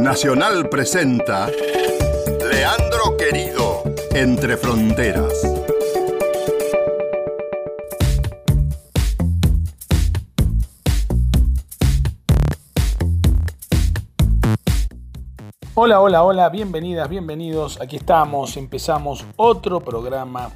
Nacional presenta Leandro Querido, Entre Fronteras. Hola, hola, hola, bienvenidas, bienvenidos. Aquí estamos, empezamos otro programa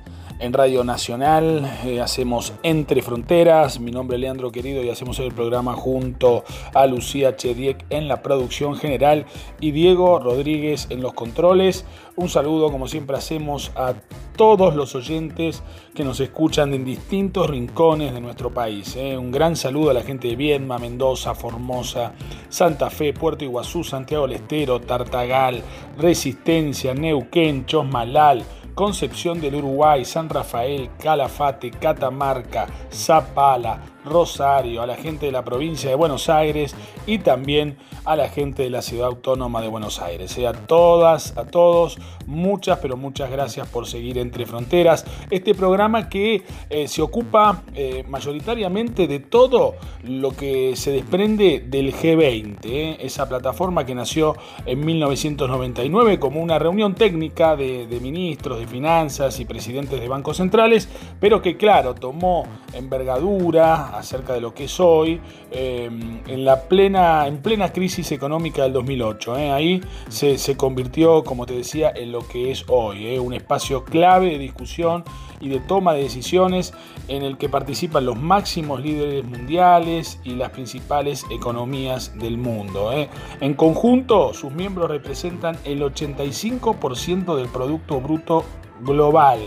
en Radio Nacional. Eh, hacemos Entre Fronteras. Mi nombre es Leandro Querido y hacemos el programa junto a Lucía Chediek en la producción general y Diego Rodríguez en los controles. Un saludo, como siempre hacemos, a todos los oyentes que nos escuchan en distintos rincones de nuestro país. Eh. Un gran saludo a la gente de Viedma, Mendoza, Formosa, Santa Fe, Puerto Iguazú, Santiago del Estero, Tartagal, Resistencia, Neuquén, Chosmalal, Concepción del Uruguay, San Rafael, Calafate, Catamarca, Zapala, Rosario, a la gente de la provincia de Buenos Aires y también a la gente de la ciudad autónoma de Buenos Aires. A todas, a todos, muchas, pero muchas gracias por seguir Entre Fronteras. Este programa que eh, se ocupa eh, mayoritariamente de todo lo que se desprende del G20, ¿eh? esa plataforma que nació en 1999 como una reunión técnica de ministros de finanzas y presidentes de bancos centrales, pero que claro, tomó envergadura, acerca de lo que es hoy, em, en, la plena, en plena crisis económica del 2008. ¿eh? Ahí se, convirtió, como te decía, en lo que es hoy, ¿eh? un espacio clave de discusión y de toma de decisiones en el que participan los máximos líderes mundiales y las principales economías del mundo. ¿eh? En conjunto, sus miembros representan el 85% del Producto Bruto Global,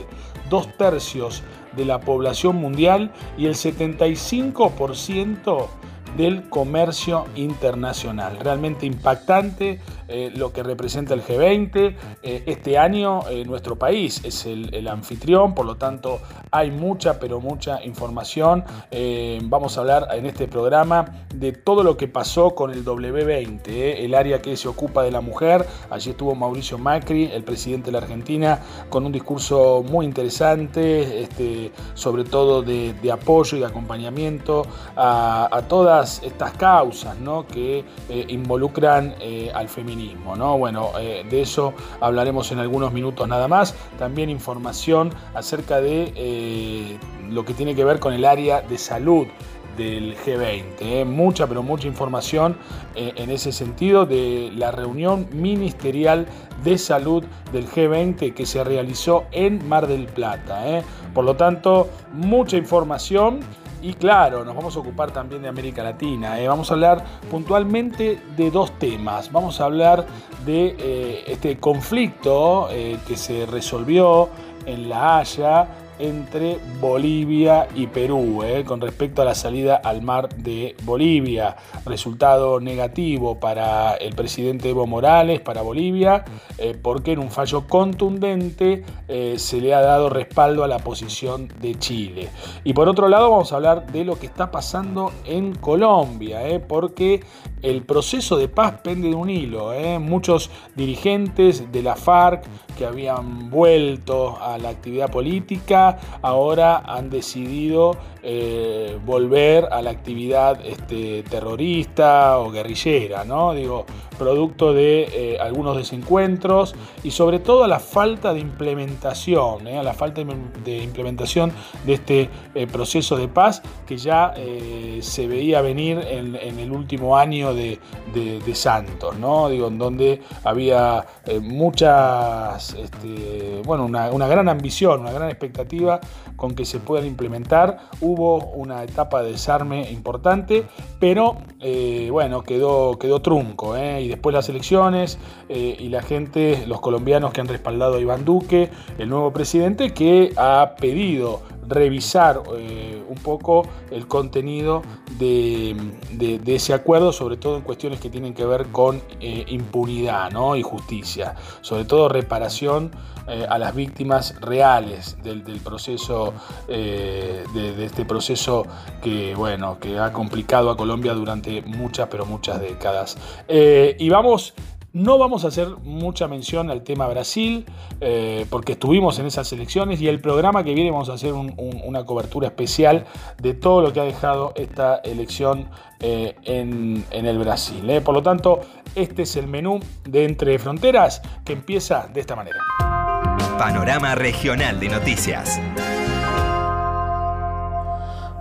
dos tercios de la población mundial y el 75% del comercio internacional. Realmente impactante eh, lo que representa el G20. Eh, este año eh, nuestro país es el, anfitrión, por lo tanto hay mucha, pero mucha información. vamos a hablar en este programa de todo lo que pasó con el W20, el área que se ocupa de la mujer. Allí estuvo Mauricio Macri, el presidente de la Argentina, con un discurso muy interesante, este, sobre todo de, apoyo y acompañamiento a, todas estas causas ¿no? que involucran al feminismo ¿no? Bueno, eh, de eso hablaremos en algunos minutos nada más. También información acerca de eh, lo que tiene que ver con el área de salud del G20. ¿eh? Mucha, pero mucha información en ese sentido de la reunión ministerial de salud del G20 que se realizó en Mar del Plata. Por lo tanto, mucha información. Y claro, nos vamos a ocupar también de América Latina. ¿eh? Vamos a hablar puntualmente de dos temas. Vamos a hablar de eh, este conflicto eh, que se resolvió en La Haya entre Bolivia y Perú eh, con respecto a la salida al mar de Bolivia. Resultado negativo para el presidente Evo Morales, para Bolivia, eh, porque en un fallo contundente eh, se le ha dado respaldo a la posición de Chile. Y por otro lado vamos a hablar de lo que está pasando en Colombia, porque el proceso de paz pende de un hilo. Muchos dirigentes de la FARC que habían vuelto a la actividad política, ahora han decidido eh, volver a la actividad este, terrorista o guerrillera. Digo, producto de eh, algunos desencuentros y sobre todo a la falta de implementación, ¿eh? la falta de implementación de este proceso de paz que ya se veía venir en, el último año de, Santos. Digo, en donde había muchas, este, bueno, una, gran ambición, una gran expectativa con que se puedan implementar. Una etapa de desarme importante, pero eh, bueno, quedó, quedó trunco. ¿eh? Y después las elecciones eh, y la gente, los colombianos que han respaldado a Iván Duque, el nuevo presidente, que ha pedido revisar un poco el contenido de, ese acuerdo, sobre todo en cuestiones que tienen que ver con impunidad ¿no? y justicia, sobre todo reparación eh, a las víctimas reales del, proceso, eh, de, este proceso que, bueno, que ha complicado a Colombia durante muchas, pero muchas décadas. Eh, y vamos No vamos a hacer mucha mención al tema Brasil, eh, porque estuvimos en esas elecciones y el programa que viene vamos a hacer una cobertura especial de todo lo que ha dejado esta elección eh, en, el Brasil. ¿eh? Por lo tanto, este es el menú de Entre Fronteras que empieza de esta manera. Panorama Regional de Noticias.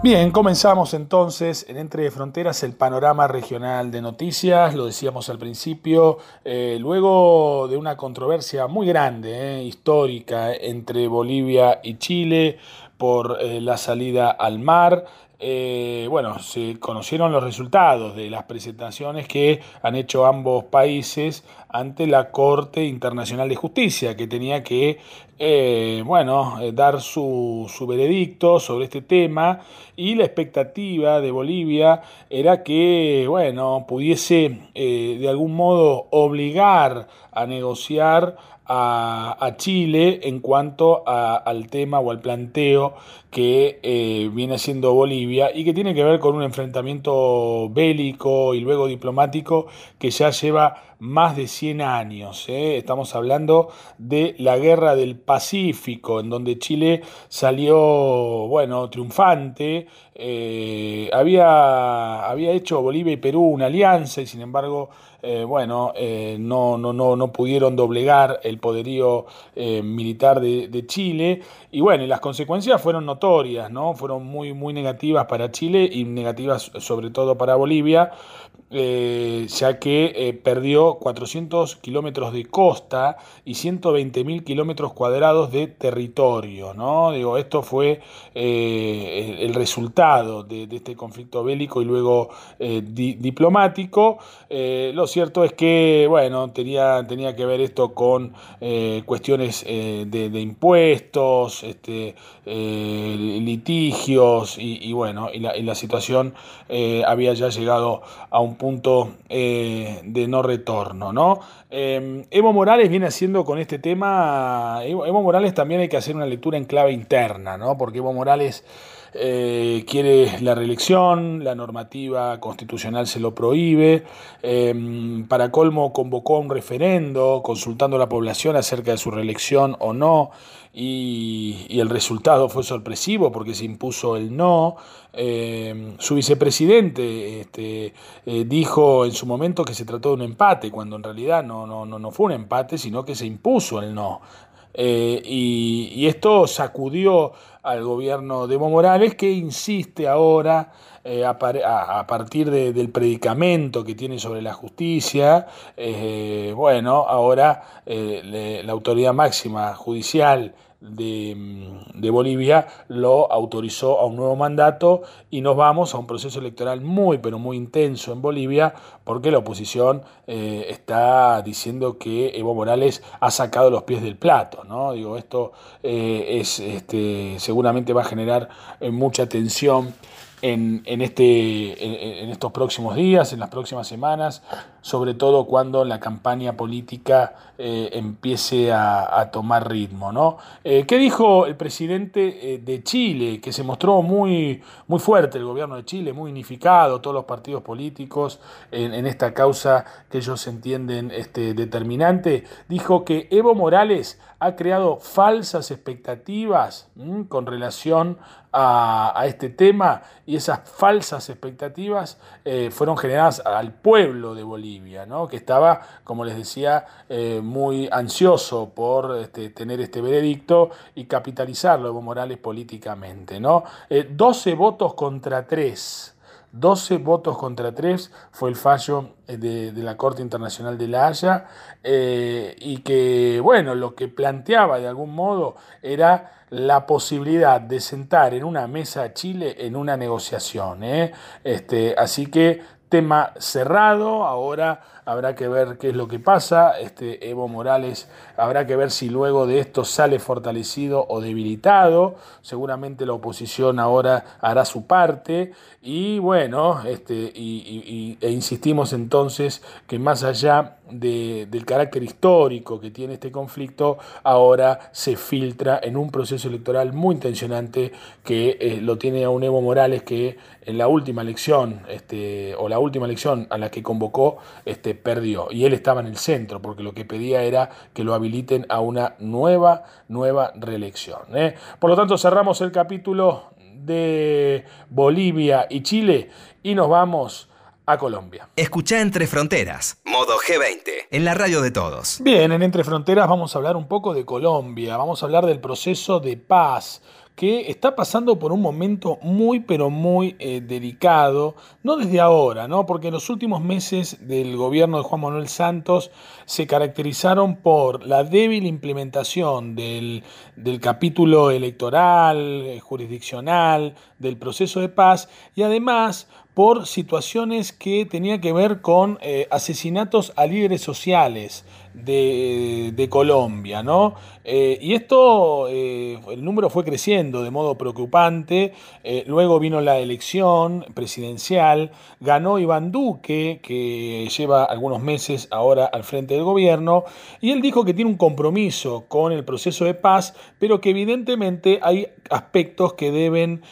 Bien, comenzamos entonces en Entre Fronteras el panorama regional de noticias, lo decíamos al principio, eh, luego de una controversia muy grande, histórica, entre Bolivia y Chile por la salida al mar, eh, bueno, se conocieron los resultados de las presentaciones que han hecho ambos países ante la Corte Internacional de Justicia, que tenía que, eh, bueno, eh, dar su, su, veredicto sobre este tema y la expectativa de Bolivia era que, bueno, pudiese de algún modo obligar a negociar a, Chile en cuanto al tema o al planteo que eh, viene siendo Bolivia y que tiene que ver con un enfrentamiento bélico y luego diplomático que ya lleva más de 100 años. ¿eh? Estamos hablando de la guerra del Pacífico, en donde Chile salió, bueno, triunfante. Eh, había, había hecho Bolivia y Perú una alianza y sin embargo, bueno, no, no, no, no, pudieron doblegar el poderío militar de, de, Chile. Y bueno, y las consecuencias fueron notorias, ¿no? Fueron muy, muy negativas para Chile y negativas sobre todo para Bolivia. Eh, ya que eh, perdió 400 kilómetros de costa y 120.000 kilómetros cuadrados de territorio. ¿no? Digo, esto fue eh, el, resultado de, este conflicto bélico y luego diplomático. lo cierto es que bueno, tenía, tenía que ver esto con cuestiones de, impuestos, este, litigios y, bueno, la, y la situación había ya llegado a un punto eh, de no retorno, ¿no? Eh, Evo Morales viene haciendo con este tema, Evo, Morales también hay que hacer una lectura en clave interna, ¿no? Porque Evo Morales eh, quiere la reelección, la normativa constitucional se lo prohíbe, para colmo convocó un referendo consultando a la población acerca de su reelección o no, y, el resultado fue sorpresivo porque se impuso el no. Eh, su vicepresidente este, eh, dijo en su momento que se trató de un empate, cuando en realidad no, no, no, fue un empate, sino que se impuso el no. Eh, y, esto sacudió al gobierno de Evo Morales, que insiste ahora a, partir del predicamento que tiene sobre la justicia. bueno, ahora la autoridad máxima judicial de, Bolivia lo autorizó a un nuevo mandato y nos vamos a un proceso electoral muy, pero muy intenso en Bolivia porque la oposición eh, está diciendo que Evo Morales ha sacado los pies del plato. ¿no? Digo, esto eh, es, este, seguramente va a generar eh, mucha tensión en, en, este, en, estos próximos días, en las próximas semanas, sobre todo cuando la campaña política eh, empiece a, tomar ritmo. ¿no? Eh, ¿Qué dijo el presidente eh, de Chile, que se mostró muy, muy fuerte, el gobierno de Chile, muy unificado, todos los partidos políticos en, esta causa que ellos entienden este, determinante? Dijo que Evo Morales ha creado falsas expectativas con relación a, este tema y esas falsas expectativas fueron generadas al pueblo de Bolivia, que estaba, como les decía, eh, muy ansioso por este, tener este veredicto y capitalizarlo Evo Morales políticamente. ¿no? 12 eh, votos contra 3. 12 votos contra 3 fue el fallo de, la Corte Internacional de la Haya y que, bueno, lo que planteaba de algún modo era la posibilidad de sentar en una mesa a Chile en una negociación. ¿eh? Este, así que tema cerrado, ahora habrá que ver qué es lo que pasa, este Evo Morales habrá que ver si luego de esto sale fortalecido o debilitado, seguramente la oposición ahora hará su parte. Y bueno, este, y, e insistimos entonces que más allá del carácter histórico que tiene este conflicto ahora se filtra en un proceso electoral muy intencionante que eh, lo tiene a un Evo Morales que en la última elección este, o la última elección a la que convocó este, perdió y él estaba en el centro porque lo que pedía era que lo habiliten a una nueva nueva reelección. ¿eh? Por lo tanto cerramos el capítulo de Bolivia y Chile y nos vamos a Colombia. Escucha Entre Fronteras, modo G20, en la radio de todos. Bien, en Entre Fronteras vamos a hablar un poco de Colombia, vamos a hablar del proceso de paz que está pasando por un momento muy pero muy eh, delicado, no desde ahora, ¿no? porque los últimos meses del gobierno de Juan Manuel Santos se caracterizaron por la débil implementación del, del capítulo electoral, eh, jurisdiccional, del proceso de paz y además por situaciones que tenían que ver con eh, asesinatos a líderes sociales de, Colombia, ¿no? Eh, y esto, eh, el número fue creciendo de modo preocupante, luego vino la elección presidencial, ganó Iván Duque, que lleva algunos meses ahora al frente del gobierno, y él dijo que tiene un compromiso con el proceso de paz, pero que evidentemente hay aspectos que deben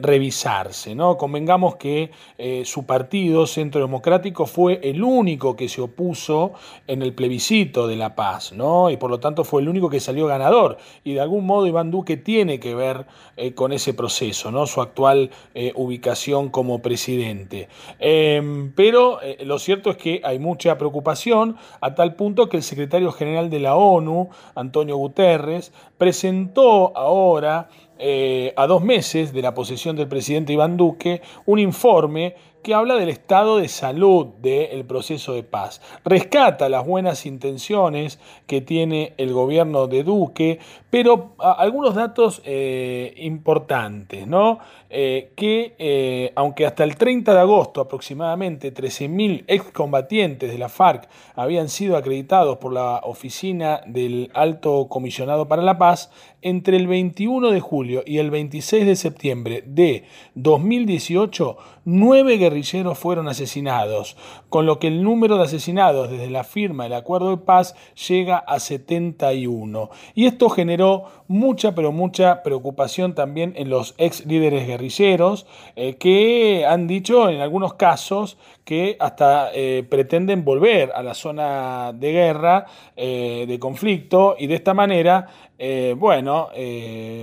revisarse, ¿no? Convengamos que eh, su partido, Centro Democrático, fue el único que se opuso en el plebiscito de la paz, ¿no? Y por lo tanto fue el único que salió ganador. Y de algún modo Iván Duque tiene que ver eh, con ese proceso, ¿no? Su actual eh, ubicación como presidente. Em, pero lo cierto es que hay mucha preocupación a tal punto que el secretario general de la ONU, Antonio Guterres, presentó ahora eh, a dos meses de la posesión del presidente Iván Duque, un informe que habla del estado de salud del proceso de paz. Rescata las buenas intenciones que tiene el gobierno de Duque, pero algunos datos eh, importantes, ¿no? Eh, que eh, aunque hasta el 30 de agosto aproximadamente 13.000 excombatientes de la FARC habían sido acreditados por la oficina del Alto Comisionado para la Paz, entre el 21 de julio y el 26 de septiembre de 2018, nueve guerrilleros fueron asesinados, con lo que el número de asesinados desde la firma del acuerdo de paz llega a 71. Y esto generó mucha, pero mucha preocupación también en los ex líderes guerrilleros, eh, que han dicho en algunos casos que hasta eh, pretenden volver a la zona de guerra, eh, de conflicto, y de esta manera eh, bueno,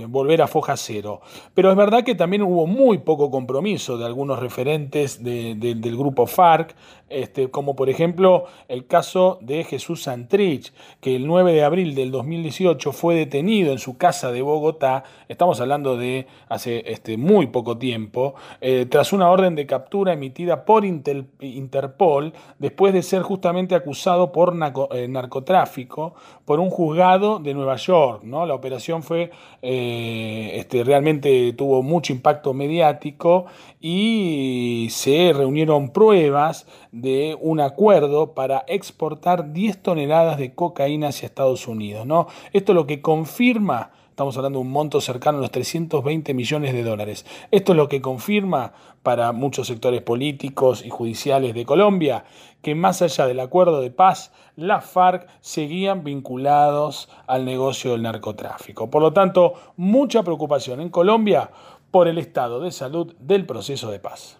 volver a foja cero. Pero es verdad que también hubo muy poco compromiso de algunos referentes del grupo FARC, este, como por ejemplo el caso de Jesús Santrich, que el 9 de abril del 2018 fue detenido en su casa de Bogotá, estamos hablando de hace este, muy poco tiempo, eh, tras una orden de captura emitida por Interpol, después de ser justamente acusado por narcotráfico por un juzgado de Nueva York. La operación fue, eh, este, realmente tuvo mucho impacto mediático y se reunieron pruebas de un acuerdo para exportar 10 toneladas de cocaína hacia Estados Unidos, ¿no? Esto lo que confirma Estamos hablando de un monto cercano a los 320 millones de dólares. Esto es lo que confirma para muchos sectores políticos y judiciales de Colombia que más allá del acuerdo de paz, las FARC seguían vinculados al negocio del narcotráfico. Por lo tanto, mucha preocupación en Colombia por el estado de salud del proceso de paz.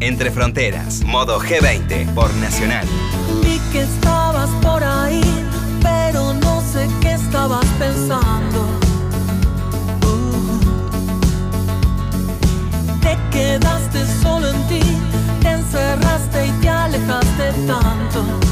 Entre Fronteras, modo G20 por Nacional. Vi que estabas por ahí sé qué estabas pensando. Uh. te quedaste solo en ti, te encerraste y te alejaste tanto.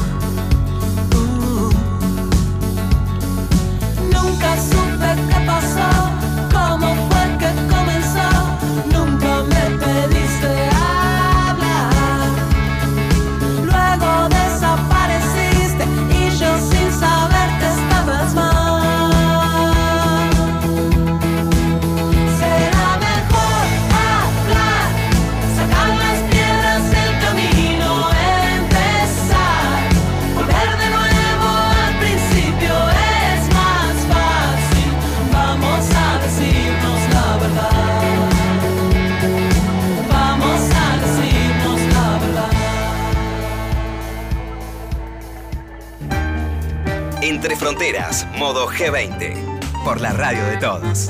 G20, por la radio de todos.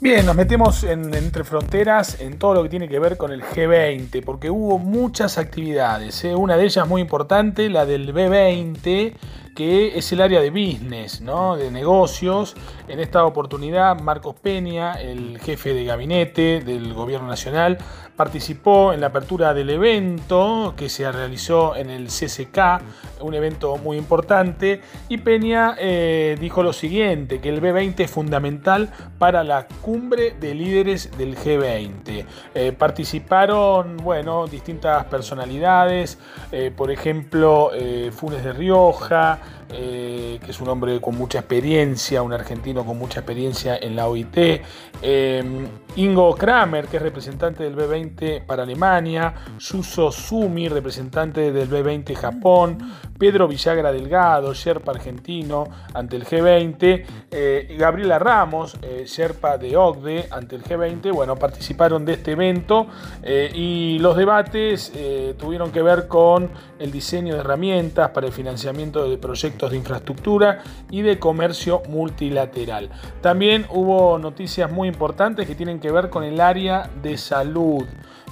Bien, nos metemos en Entre Fronteras en todo lo que tiene que ver con el G20, porque hubo muchas actividades. ¿eh? Una de ellas muy importante, la del B20, que es el área de business, de negocios. En esta oportunidad, Marcos Peña, el jefe de gabinete del Gobierno Nacional, participó en la apertura del evento que se realizó en el CCK, un evento muy importante, y Peña eh, dijo lo siguiente, que el B20 es fundamental para la cumbre de líderes del G20. Eh, participaron, bueno, distintas personalidades, eh, por ejemplo, Funes de Rioja, eh, que es un hombre con mucha experiencia, un argentino con mucha experiencia en la OIT, eh, Ingo Kramer, que es representante del B20 para Alemania, Suso Sumi, representante del B20 Japón, Pedro Villagra Delgado, Sherpa argentino ante el G20, eh, Gabriela Ramos, Sherpa de OCDE ante el G20, bueno, participaron de este evento y los debates tuvieron que ver con el diseño de herramientas para el financiamiento de proyectos de infraestructura y de comercio multilateral. También hubo noticias muy importantes que tienen que ver con el área de salud.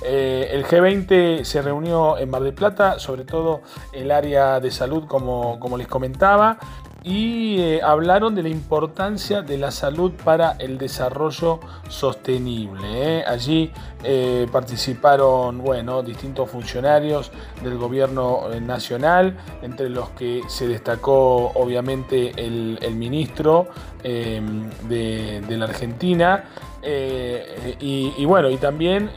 Eh, el G20 se reunió en Mar del Plata, sobre todo el área de salud, como, como les comentaba, y eh, hablaron de la importancia de la salud para el desarrollo sostenible. ¿eh? Allí eh, participaron bueno, distintos funcionarios del gobierno nacional, entre los que se destacó obviamente el, ministro de, la Argentina. y, bueno, y también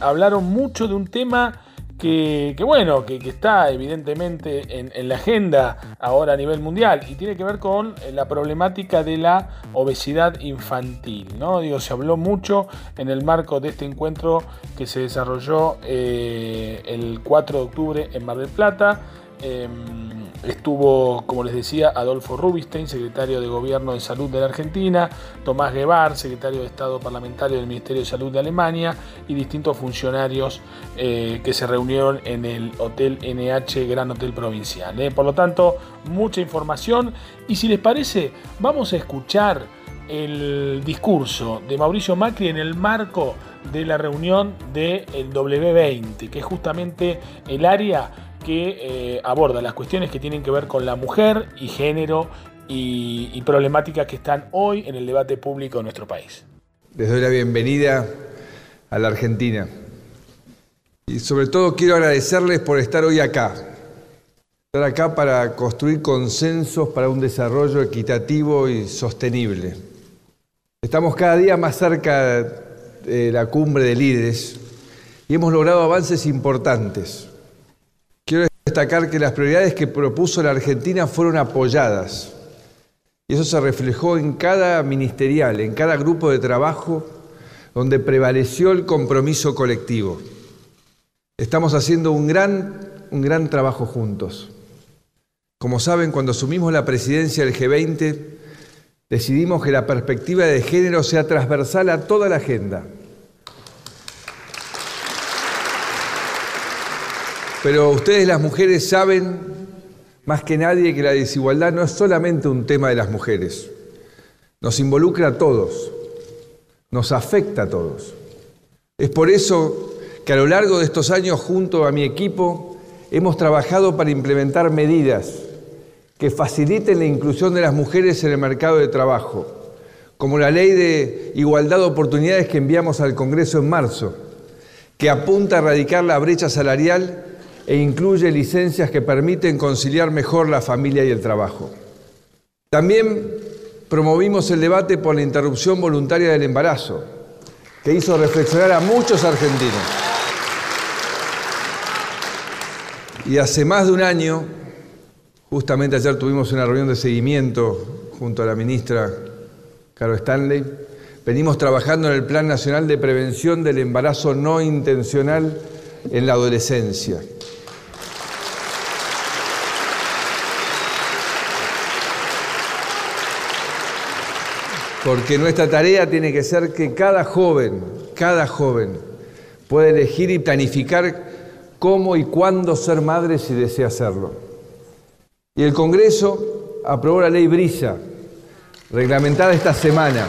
hablaron mucho de un tema que, bueno, que, está evidentemente en, la agenda ahora a nivel mundial y tiene que ver con la problemática de la obesidad infantil. ¿no? Digo, se habló mucho en el marco de este encuentro que se desarrolló eh, el 4 de octubre en Mar del Plata. Em, Estuvo, como les decía, Adolfo Rubinstein, secretario de Gobierno de Salud de la Argentina, Tomás Guevar, secretario de Estado Parlamentario del Ministerio de Salud de Alemania y distintos funcionarios eh, que se reunieron en el Hotel NH Gran Hotel Provincial. ¿eh? Por lo tanto, mucha información y si les parece, vamos a escuchar el discurso de Mauricio Macri en el marco de la reunión del W20, que es justamente el área que eh, aborda las cuestiones que tienen que ver con la mujer y género y, problemáticas que están hoy en el debate público de nuestro país. Les doy la bienvenida a la Argentina. Y sobre todo quiero agradecerles por estar hoy acá. Estar acá para construir consensos para un desarrollo equitativo y sostenible. Estamos cada día más cerca de la cumbre de líderes y hemos logrado avances importantes destacar que las prioridades que propuso la Argentina fueron apoyadas. Y eso se reflejó en cada ministerial, en cada grupo de trabajo donde prevaleció el compromiso colectivo. Estamos haciendo un gran, un gran trabajo juntos. Como saben, cuando asumimos la presidencia del G20, decidimos que la perspectiva de género sea transversal a toda la agenda Pero ustedes las mujeres saben más que nadie que la desigualdad no es solamente un tema de las mujeres. Nos involucra a todos, nos afecta a todos. Es por eso que a lo largo de estos años junto a mi equipo hemos trabajado para implementar medidas que faciliten la inclusión de las mujeres en el mercado de trabajo, como la ley de igualdad de oportunidades que enviamos al Congreso en marzo, que apunta a erradicar la brecha salarial e incluye licencias que permiten conciliar mejor la familia y el trabajo. También promovimos el debate por la interrupción voluntaria del embarazo, que hizo reflexionar a muchos argentinos. Y hace más de un año, justamente ayer tuvimos una reunión de seguimiento junto a la ministra Caro Stanley, venimos trabajando en el Plan Nacional de Prevención del Embarazo No Intencional en la Adolescencia. Porque nuestra tarea tiene que ser que cada joven, cada joven pueda elegir y planificar cómo y cuándo ser madre si desea hacerlo. Y el Congreso aprobó la ley Brisa, reglamentada esta semana.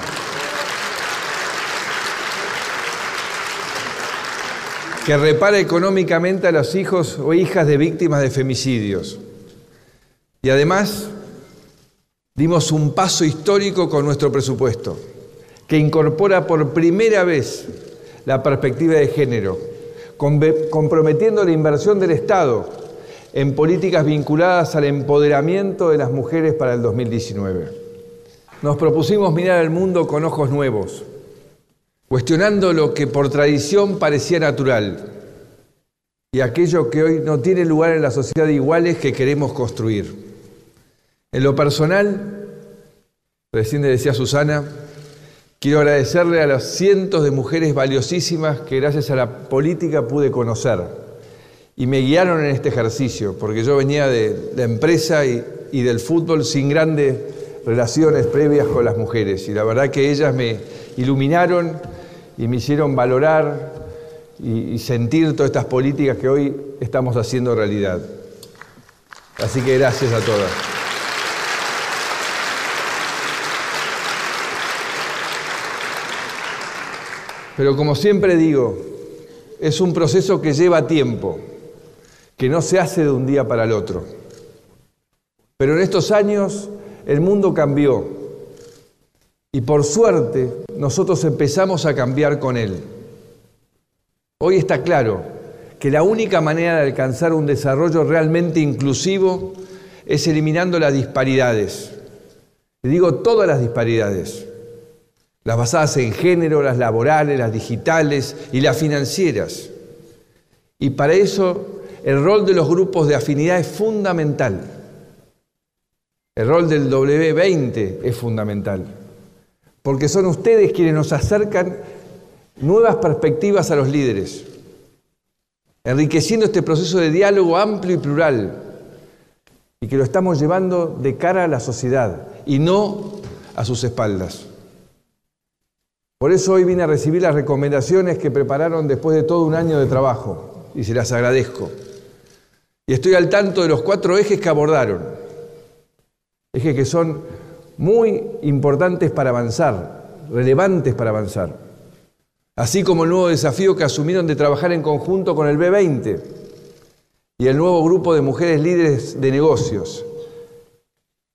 que repara económicamente a los hijos o hijas de víctimas de femicidios. Y además dimos un paso histórico con nuestro presupuesto, que incorpora por primera vez la perspectiva de género, comprometiendo la inversión del Estado en políticas vinculadas al empoderamiento de las mujeres para el 2019. Nos propusimos mirar al mundo con ojos nuevos, cuestionando lo que por tradición parecía natural y aquello que hoy no tiene lugar en la sociedad de iguales que queremos construir. En lo personal, recién le decía Susana, quiero agradecerle a las cientos de mujeres valiosísimas que gracias a la política pude conocer y me guiaron en este ejercicio, porque yo venía de la empresa y, del fútbol sin grandes relaciones previas con las mujeres y la verdad que ellas me iluminaron y me hicieron valorar y, sentir todas estas políticas que hoy estamos haciendo realidad. Así que gracias a todas. Pero como siempre digo, es un proceso que lleva tiempo, que no se hace de un día para el otro. Pero en estos años el mundo cambió y por suerte nosotros empezamos a cambiar con él. Hoy está claro que la única manera de alcanzar un desarrollo realmente inclusivo es eliminando las disparidades. Le digo todas las disparidades, las basadas en género, las laborales, las digitales y las financieras. Y para eso el rol de los grupos de afinidad es fundamental. El rol del W20 es fundamental porque son ustedes quienes nos acercan nuevas perspectivas a los líderes, enriqueciendo este proceso de diálogo amplio y plural, y que lo estamos llevando de cara a la sociedad y no a sus espaldas. Por eso hoy vine a recibir las recomendaciones que prepararon después de todo un año de trabajo, y se las agradezco. Y estoy al tanto de los cuatro ejes que abordaron, ejes que son muy importantes para avanzar, relevantes para avanzar. Así como el nuevo desafío que asumieron de trabajar en conjunto con el B20 y el nuevo grupo de mujeres líderes de negocios,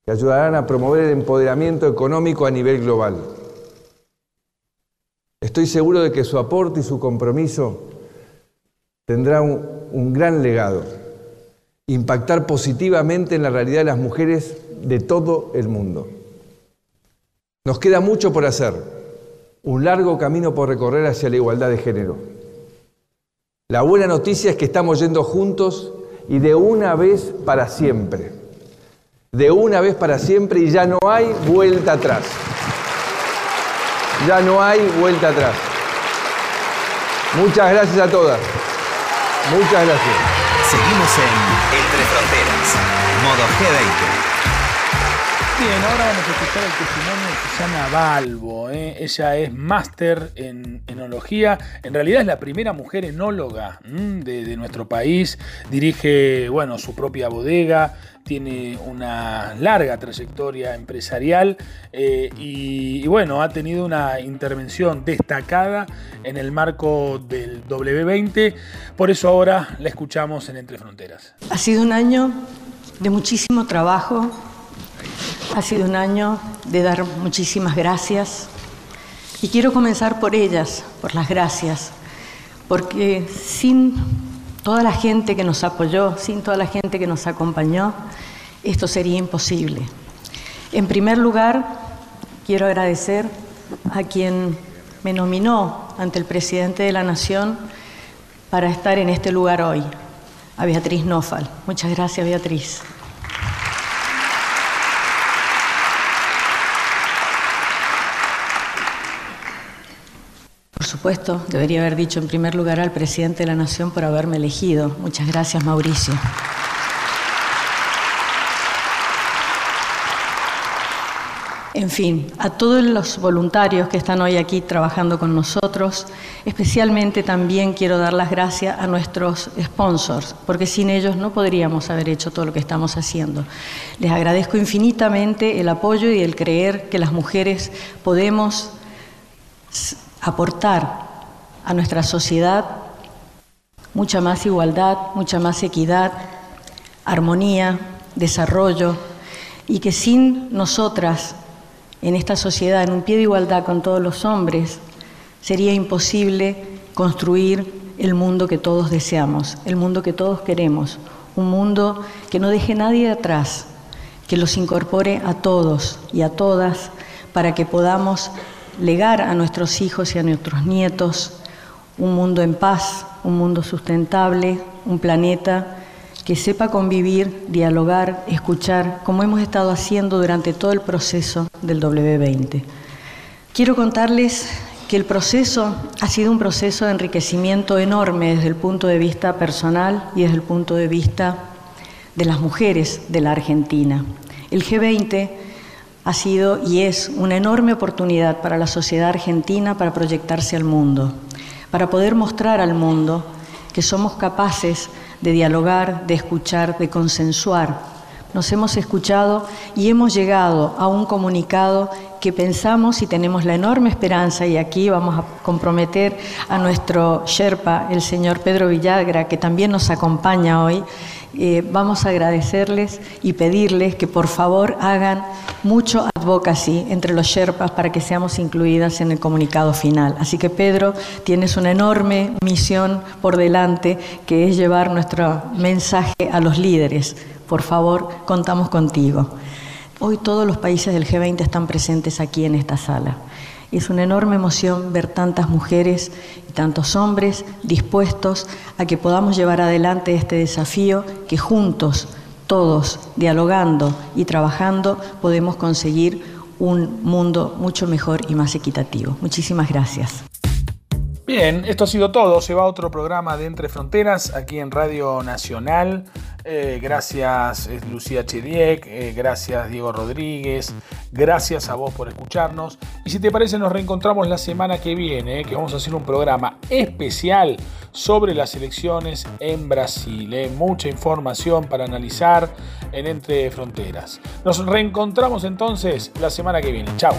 que ayudarán a promover el empoderamiento económico a nivel global. Estoy seguro de que su aporte y su compromiso tendrá un, un gran legado, impactar positivamente en la realidad de las mujeres de todo el mundo. Nos queda mucho por hacer, un largo camino por recorrer hacia la igualdad de género. La buena noticia es que estamos yendo juntos y de una vez para siempre. De una vez para siempre y ya no hay vuelta atrás. Ya no hay vuelta atrás. Muchas gracias a todas. Muchas gracias. Seguimos en Entre Fronteras, modo G20. Bien, ahora vamos a escuchar el testimonio de Susana Balbo. ¿eh? Ella es máster en enología. En realidad es la primera mujer enóloga de, nuestro país. Dirige, bueno, su propia bodega. Tiene una larga trayectoria empresarial eh, y, bueno, ha tenido una intervención destacada en el marco del W20. Por eso ahora la escuchamos en Entre Fronteras. Ha sido un año de muchísimo trabajo, ha sido un año de dar muchísimas gracias y quiero comenzar por ellas, por las gracias, porque sin toda la gente que nos apoyó, sin toda la gente que nos acompañó, esto sería imposible. En primer lugar, quiero agradecer a quien me nominó ante el presidente de la Nación para estar en este lugar hoy, a Beatriz Nofal. Muchas gracias, Beatriz. Debería haber dicho en primer lugar al presidente de la Nación por haberme elegido. Muchas gracias, Mauricio. en fin, a todos los voluntarios que están hoy aquí trabajando con nosotros, especialmente también quiero dar las gracias a nuestros sponsors, porque sin ellos no podríamos haber hecho todo lo que estamos haciendo. Les agradezco infinitamente el apoyo y el creer que las mujeres podemos aportar a nuestra sociedad mucha más igualdad, mucha más equidad, armonía, desarrollo, y que sin nosotras en esta sociedad, en un pie de igualdad con todos los hombres, sería imposible construir el mundo que todos deseamos, el mundo que todos queremos, un mundo que no deje nadie atrás, que los incorpore a todos y a todas para que podamos legar a nuestros hijos y a nuestros nietos un mundo en paz, un mundo sustentable, un planeta que sepa convivir, dialogar, escuchar, como hemos estado haciendo durante todo el proceso del W20. Quiero contarles que el proceso ha sido un proceso de enriquecimiento enorme desde el punto de vista personal y desde el punto de vista de las mujeres de la Argentina. El G20 ha sido y es una enorme oportunidad para la sociedad argentina para proyectarse al mundo, para poder mostrar al mundo que somos capaces de dialogar, de escuchar, de consensuar. Nos hemos escuchado y hemos llegado a un comunicado que pensamos y tenemos la enorme esperanza, y aquí vamos a comprometer a nuestro Sherpa, el señor Pedro Villagra, que también nos acompaña hoy, eh, vamos a agradecerles y pedirles que por favor hagan mucho advocacy entre los Sherpas para que seamos incluidas en el comunicado final. Así que Pedro, tienes una enorme misión por delante que es llevar nuestro mensaje a los líderes. Por favor, contamos contigo. Hoy todos los países del G20 están presentes aquí en esta sala. Es una enorme emoción ver tantas mujeres y tantos hombres dispuestos a que podamos llevar adelante este desafío que juntos, todos, dialogando y trabajando, podemos conseguir un mundo mucho mejor y más equitativo. Muchísimas gracias. Bien, esto ha sido todo. Se va otro programa de Entre Fronteras aquí en Radio Nacional. Eh, gracias eh, Lucía Chediek, eh, gracias Diego Rodríguez, gracias a vos por escucharnos. Y si te parece, nos reencontramos la semana que viene, que vamos a hacer un programa especial sobre las elecciones en Brasil. Mucha información para analizar en Entre Fronteras. Nos reencontramos entonces la semana que viene. Chao.